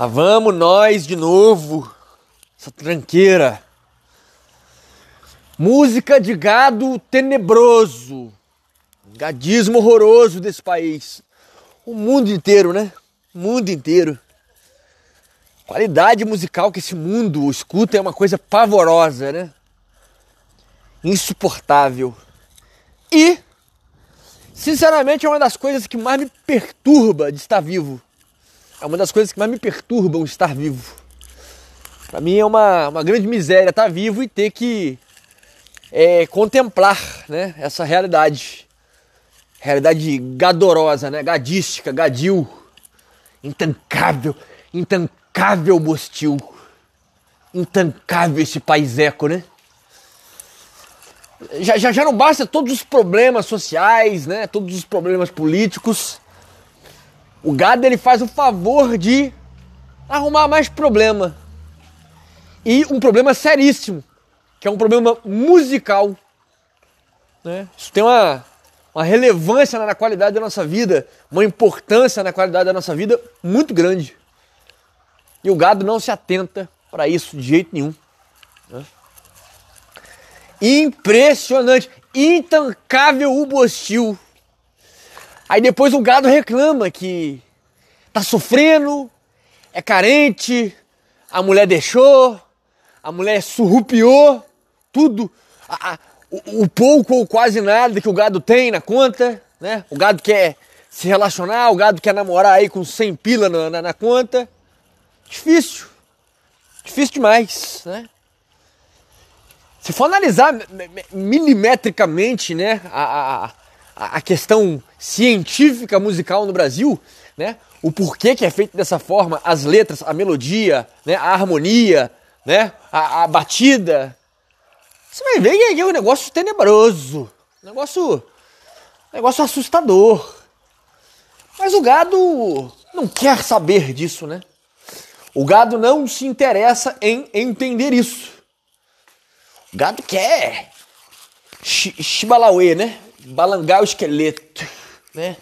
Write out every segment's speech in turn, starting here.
Ah, vamos nós de novo. Essa tranqueira. Música de gado tenebroso. Gadismo horroroso desse país. O mundo inteiro, né? O mundo inteiro. Qualidade musical que esse mundo escuta é uma coisa pavorosa, né? Insuportável. E, sinceramente, é uma das coisas que mais me perturba de estar vivo. É uma das coisas que mais me perturbam estar vivo. Para mim é uma, uma grande miséria estar vivo e ter que é, contemplar né, essa realidade. Realidade gadorosa, né? gadística, gadil, intancável, intancável bostil. Intancável esse paiseco, né? Já, já, já não basta todos os problemas sociais, né? Todos os problemas políticos. O gado ele faz o favor de arrumar mais problema. E um problema seríssimo, que é um problema musical. Né? Isso tem uma, uma relevância na qualidade da nossa vida, uma importância na qualidade da nossa vida muito grande. E o gado não se atenta para isso de jeito nenhum. Né? Impressionante, intancável o bostil. Aí depois o gado reclama que tá sofrendo, é carente, a mulher deixou, a mulher surrupiou, tudo, a, a, o, o, pouco ou quase nada que o gado tem na conta, né? O gado quer se relacionar, o gado quer namorar aí com 100 pila na, na, na conta. Difícil, difícil demais, né? Se for analisar milimetricamente, né, a, a, a questão científica musical no Brasil, né? O porquê que é feito dessa forma, as letras, a melodia, né? a harmonia, né? a, a batida. Você vai ver que é um negócio tenebroso, negócio, negócio assustador. Mas o gado não quer saber disso, né? O gado não se interessa em entender isso. O gado quer chibalauê, né? Balangar o esqueleto, né?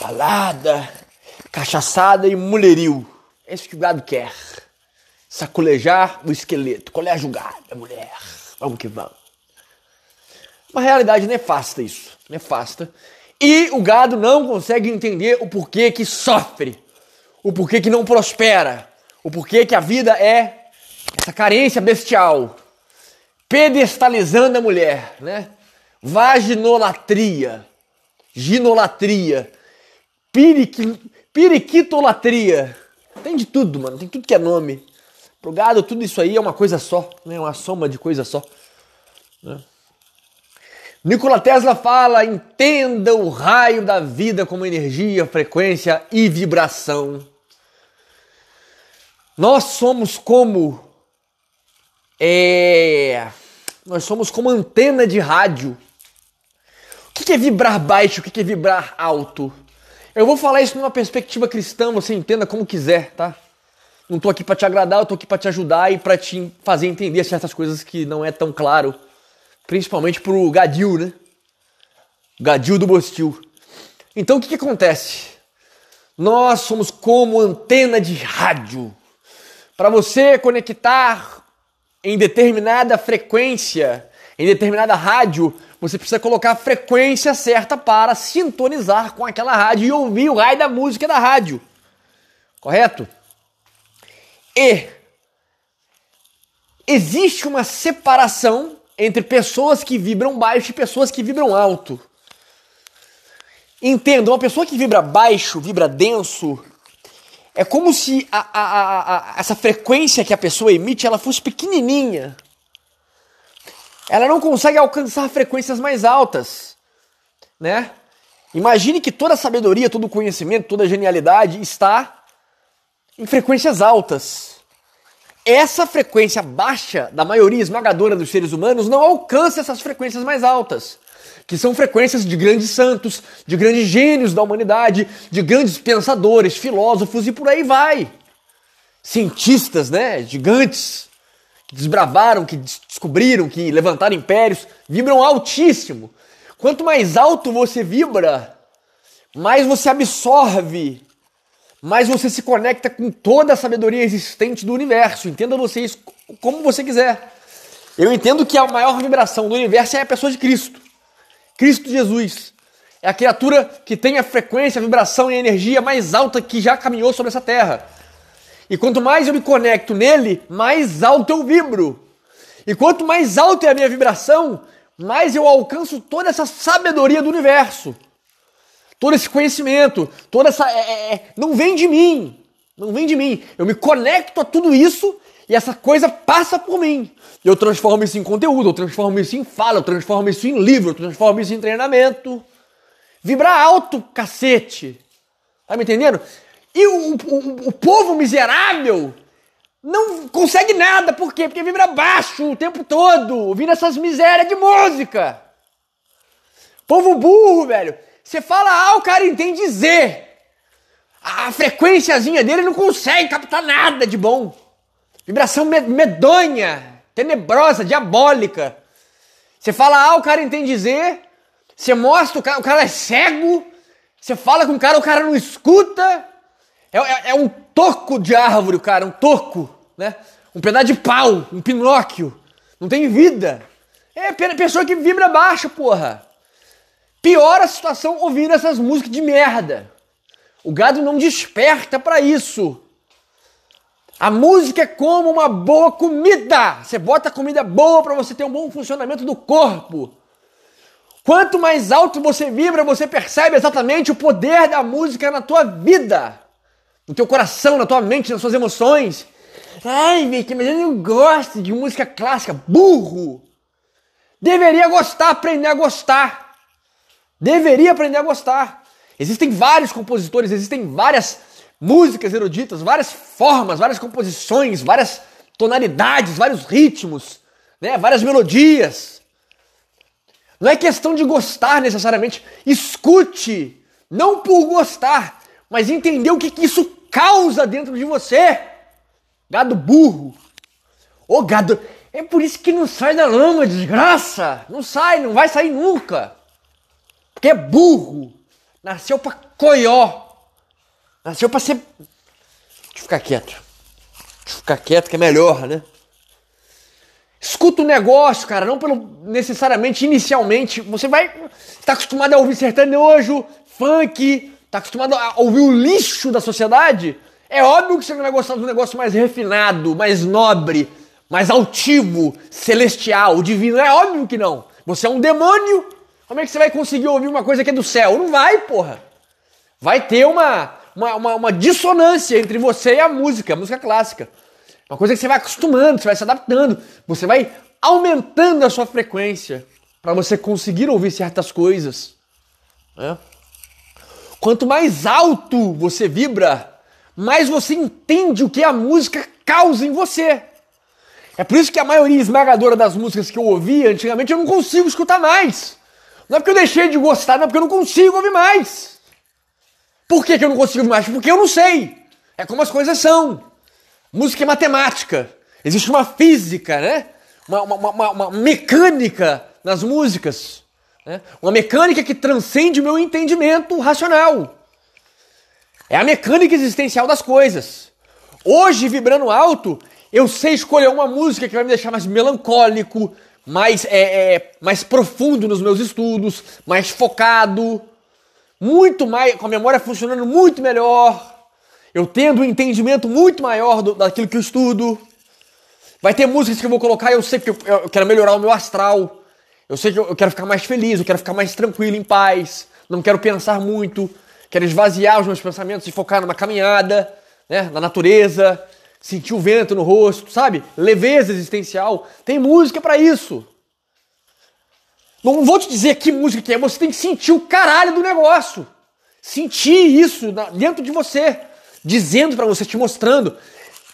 Balada, cachaçada e mulherio. É isso que o gado quer. Sacolejar o esqueleto. Qual é a julgada, mulher? Vamos que vamos. Uma realidade nefasta isso. Nefasta. E o gado não consegue entender o porquê que sofre. O porquê que não prospera. O porquê que a vida é essa carência bestial. Pedestalizando a mulher, né? Vaginolatria, ginolatria, piriqui, periquitolatria. Tem de tudo, mano. Tem tudo que é nome. Pro gado, tudo isso aí é uma coisa só, né? Uma soma de coisa só. Né? Nikola Tesla fala: entenda o raio da vida como energia, frequência e vibração. Nós somos como. É, nós somos como antena de rádio o que é vibrar baixo? O que é vibrar alto? Eu vou falar isso numa perspectiva cristã, você entenda como quiser, tá? Não tô aqui para te agradar, eu tô aqui para te ajudar e para te fazer entender certas coisas que não é tão claro, principalmente pro gadil, né? Gadil do Bostil. Então o que, que acontece? Nós somos como antena de rádio. Para você conectar em determinada frequência, em determinada rádio, você precisa colocar a frequência certa para sintonizar com aquela rádio e ouvir o raio da música da rádio. Correto? E existe uma separação entre pessoas que vibram baixo e pessoas que vibram alto. Entenda, uma pessoa que vibra baixo, vibra denso, é como se a, a, a, essa frequência que a pessoa emite ela fosse pequenininha ela não consegue alcançar frequências mais altas, né? Imagine que toda a sabedoria, todo o conhecimento, toda a genialidade está em frequências altas. Essa frequência baixa da maioria esmagadora dos seres humanos não alcança essas frequências mais altas, que são frequências de grandes santos, de grandes gênios da humanidade, de grandes pensadores, filósofos e por aí vai. Cientistas, né, gigantes, desbravaram, que descobriram, que levantaram impérios, vibram altíssimo. Quanto mais alto você vibra, mais você absorve mais você se conecta com toda a sabedoria existente do universo. Entenda você isso como você quiser. Eu entendo que a maior vibração do universo é a pessoa de Cristo. Cristo Jesus. É a criatura que tem a frequência, a vibração e a energia mais alta que já caminhou sobre essa terra. E quanto mais eu me conecto nele, mais alto eu vibro. E quanto mais alta é a minha vibração, mais eu alcanço toda essa sabedoria do universo. Todo esse conhecimento, toda essa. É, é, é não vem de mim. Não vem de mim. Eu me conecto a tudo isso e essa coisa passa por mim. Eu transformo isso em conteúdo, eu transformo isso em fala, eu transformo isso em livro, eu transformo isso em treinamento. Vibrar alto, cacete. Tá me entendendo? E o, o, o povo miserável não consegue nada. Por quê? Porque vibra baixo o tempo todo, ouvindo essas misérias de música. Povo burro, velho. Você fala A, o cara entende Z. A frequênciazinha dele não consegue captar nada de bom. Vibração medonha, tenebrosa, diabólica. Você fala A, o cara entende Z. Você mostra, o cara, o cara é cego. Você fala com o cara, o cara não escuta. É, é, é um toco de árvore, cara, um toco, né? Um pedaço de pau, um pinóquio. Não tem vida. É pessoa que vibra baixo, porra. Piora a situação ouvindo essas músicas de merda. O gado não desperta para isso. A música é como uma boa comida. Você bota comida boa para você ter um bom funcionamento do corpo. Quanto mais alto você vibra, você percebe exatamente o poder da música na tua vida, no teu coração, na tua mente, nas suas emoções. Ai, Vicky, mas eu não gosto de música clássica. Burro! Deveria gostar, aprender a gostar. Deveria aprender a gostar. Existem vários compositores, existem várias músicas eruditas, várias formas, várias composições, várias tonalidades, vários ritmos, né? várias melodias. Não é questão de gostar necessariamente. Escute, não por gostar, mas entender o que, que isso causa dentro de você. Gado burro. Ô gado, é por isso que não sai da lama, desgraça. Não sai, não vai sair nunca. Porque é burro. Nasceu pra coió. Nasceu pra ser. Deixa eu ficar quieto. Deixa eu ficar quieto que é melhor, né? Escuta o negócio, cara, não pelo necessariamente inicialmente. Você vai estar tá acostumado a ouvir sertanejo, funk, tá acostumado a ouvir o lixo da sociedade. É óbvio que você não vai gostar de um negócio mais refinado, mais nobre, mais altivo, celestial, divino. É óbvio que não. Você é um demônio. Como é que você vai conseguir ouvir uma coisa que é do céu? Não vai, porra. Vai ter uma, uma, uma, uma dissonância entre você e a música, a música clássica. Uma coisa que você vai acostumando, você vai se adaptando, você vai aumentando a sua frequência para você conseguir ouvir certas coisas. Né? Quanto mais alto você vibra, mais você entende o que a música causa em você. É por isso que a maioria esmagadora das músicas que eu ouvia antigamente eu não consigo escutar mais. Não é porque eu deixei de gostar, não é porque eu não consigo ouvir mais. Por que, que eu não consigo ouvir mais? Porque eu não sei. É como as coisas são. Música é matemática. Existe uma física, né? Uma, uma, uma, uma mecânica nas músicas. Né? Uma mecânica que transcende o meu entendimento racional. É a mecânica existencial das coisas. Hoje, vibrando alto, eu sei escolher uma música que vai me deixar mais melancólico, mais, é, é, mais profundo nos meus estudos, mais focado, muito mais, com a memória funcionando muito melhor, eu tendo um entendimento muito maior do, daquilo que eu estudo. Vai ter músicas que eu vou colocar, eu sei que eu, eu quero melhorar o meu astral. Eu sei que eu, quero ficar mais feliz, eu quero ficar mais tranquilo, em paz. Não quero pensar muito. Quero esvaziar os meus pensamentos e focar numa caminhada, né, na natureza, sentir o vento no rosto, sabe? Leveza existencial. Tem música para isso. Não vou te dizer que música que é, você tem que sentir o caralho do negócio. Sentir isso dentro de você dizendo para você, te mostrando,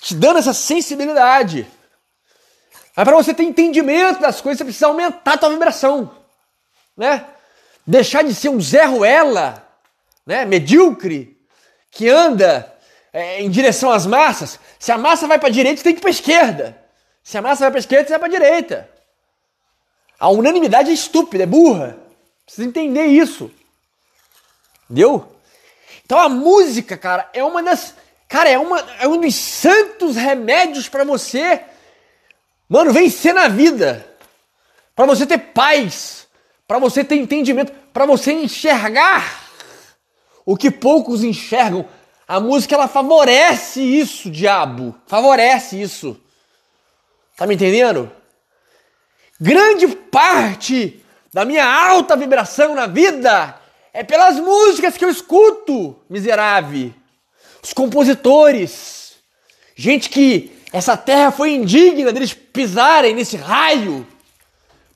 te dando essa sensibilidade. Mas para você ter entendimento das coisas, você precisa aumentar a tua vibração, né? Deixar de ser um Zé Ruela, né? Medíocre, que anda é, em direção às massas. Se a massa vai para a direita, você tem que ir para a esquerda. Se a massa vai para a esquerda, você vai para a direita. A unanimidade é estúpida, é burra. Precisa entender isso. Entendeu? Então a música, cara, é uma das. Cara, é, uma, é um dos santos remédios para você, mano, vencer na vida. Para você ter paz. Para você ter entendimento. Para você enxergar o que poucos enxergam. A música ela favorece isso, diabo. Favorece isso. Tá me entendendo? Grande parte da minha alta vibração na vida é pelas músicas que eu escuto, miserável. Os compositores. Gente que essa terra foi indigna deles pisarem nesse raio.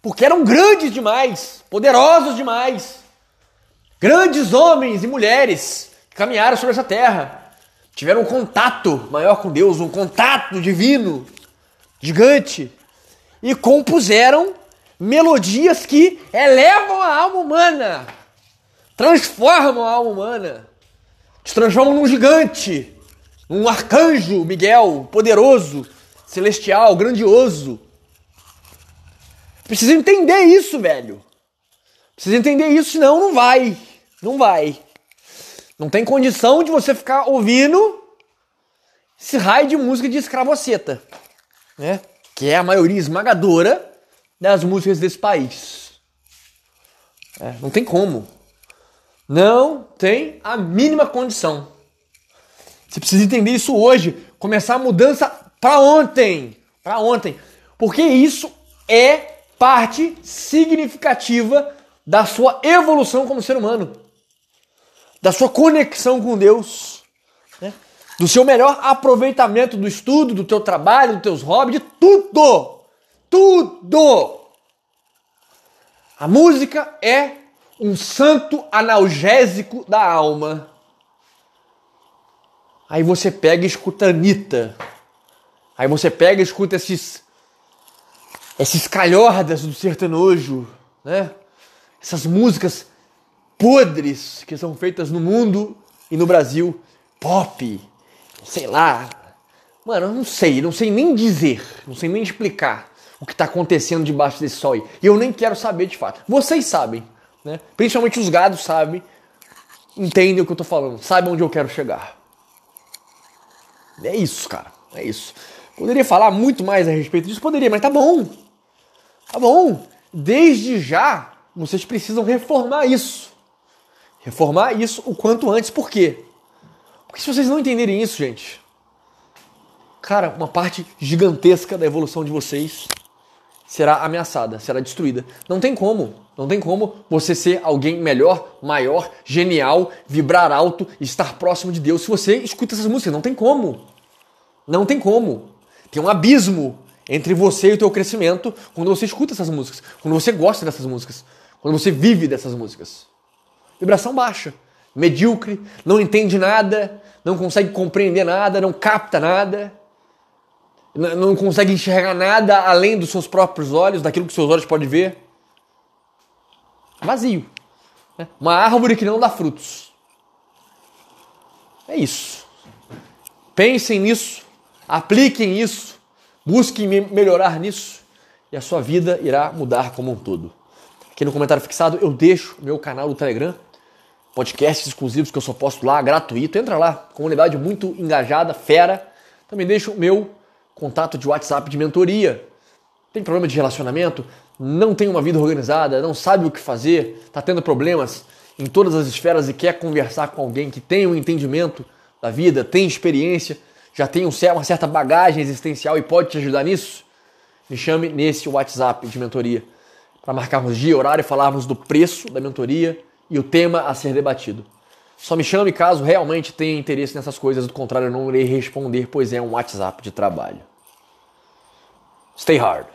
Porque eram grandes demais, poderosos demais. Grandes homens e mulheres que caminharam sobre essa terra. Tiveram um contato maior com Deus, um contato divino, gigante. E compuseram melodias que elevam a alma humana transformam a alma humana, te transformam num gigante, num arcanjo Miguel, poderoso, celestial, grandioso. Precisa entender isso, velho. Precisa entender isso, senão não vai. Não vai. Não tem condição de você ficar ouvindo esse raio de música de escravoceta, né? Que é a maioria esmagadora das músicas desse país. É, não tem como. Não tem a mínima condição. Você precisa entender isso hoje, começar a mudança para ontem, para ontem, porque isso é parte significativa da sua evolução como ser humano, da sua conexão com Deus, né? do seu melhor aproveitamento do estudo, do teu trabalho, dos teus hobbies, de tudo, tudo. A música é um santo analgésico da alma. Aí você pega e escuta Anitta. Aí você pega e escuta esses esses calhordas do sertanojo, né? Essas músicas podres que são feitas no mundo e no Brasil, pop, sei lá. Mano, eu não sei, não sei nem dizer, não sei nem explicar o que está acontecendo debaixo desse sol aí. E eu nem quero saber de fato. Vocês sabem. Né? Principalmente os gados sabem, entendem o que eu tô falando, sabem onde eu quero chegar. É isso, cara. É isso. Poderia falar muito mais a respeito disso? Poderia, mas tá bom. Tá bom. Desde já, vocês precisam reformar isso. Reformar isso o quanto antes. Por quê? Porque se vocês não entenderem isso, gente, cara, uma parte gigantesca da evolução de vocês será ameaçada, será destruída. Não tem como. Não tem como você ser alguém melhor, maior, genial, vibrar alto, estar próximo de Deus se você escuta essas músicas. Não tem como. Não tem como. Tem um abismo entre você e o teu crescimento quando você escuta essas músicas, quando você gosta dessas músicas, quando você vive dessas músicas. Vibração baixa, medíocre, não entende nada, não consegue compreender nada, não capta nada não consegue enxergar nada além dos seus próprios olhos, daquilo que seus olhos podem ver. Vazio. Né? Uma árvore que não dá frutos. É isso. Pensem nisso, apliquem isso, busquem melhorar nisso e a sua vida irá mudar como um todo. Aqui no comentário fixado eu deixo meu canal do Telegram, podcasts exclusivos que eu só posto lá, gratuito. Entra lá, comunidade muito engajada, fera. Também deixo o meu contato de WhatsApp de mentoria. Tem problema de relacionamento? Não tem uma vida organizada? Não sabe o que fazer? Está tendo problemas em todas as esferas e quer conversar com alguém que tem um entendimento da vida, tem experiência, já tem uma certa bagagem existencial e pode te ajudar nisso? Me chame nesse WhatsApp de mentoria para marcarmos dia, horário e falarmos do preço da mentoria e o tema a ser debatido. Só me chame caso realmente tenha interesse nessas coisas, do contrário eu não irei responder, pois é um WhatsApp de trabalho. Stay hard.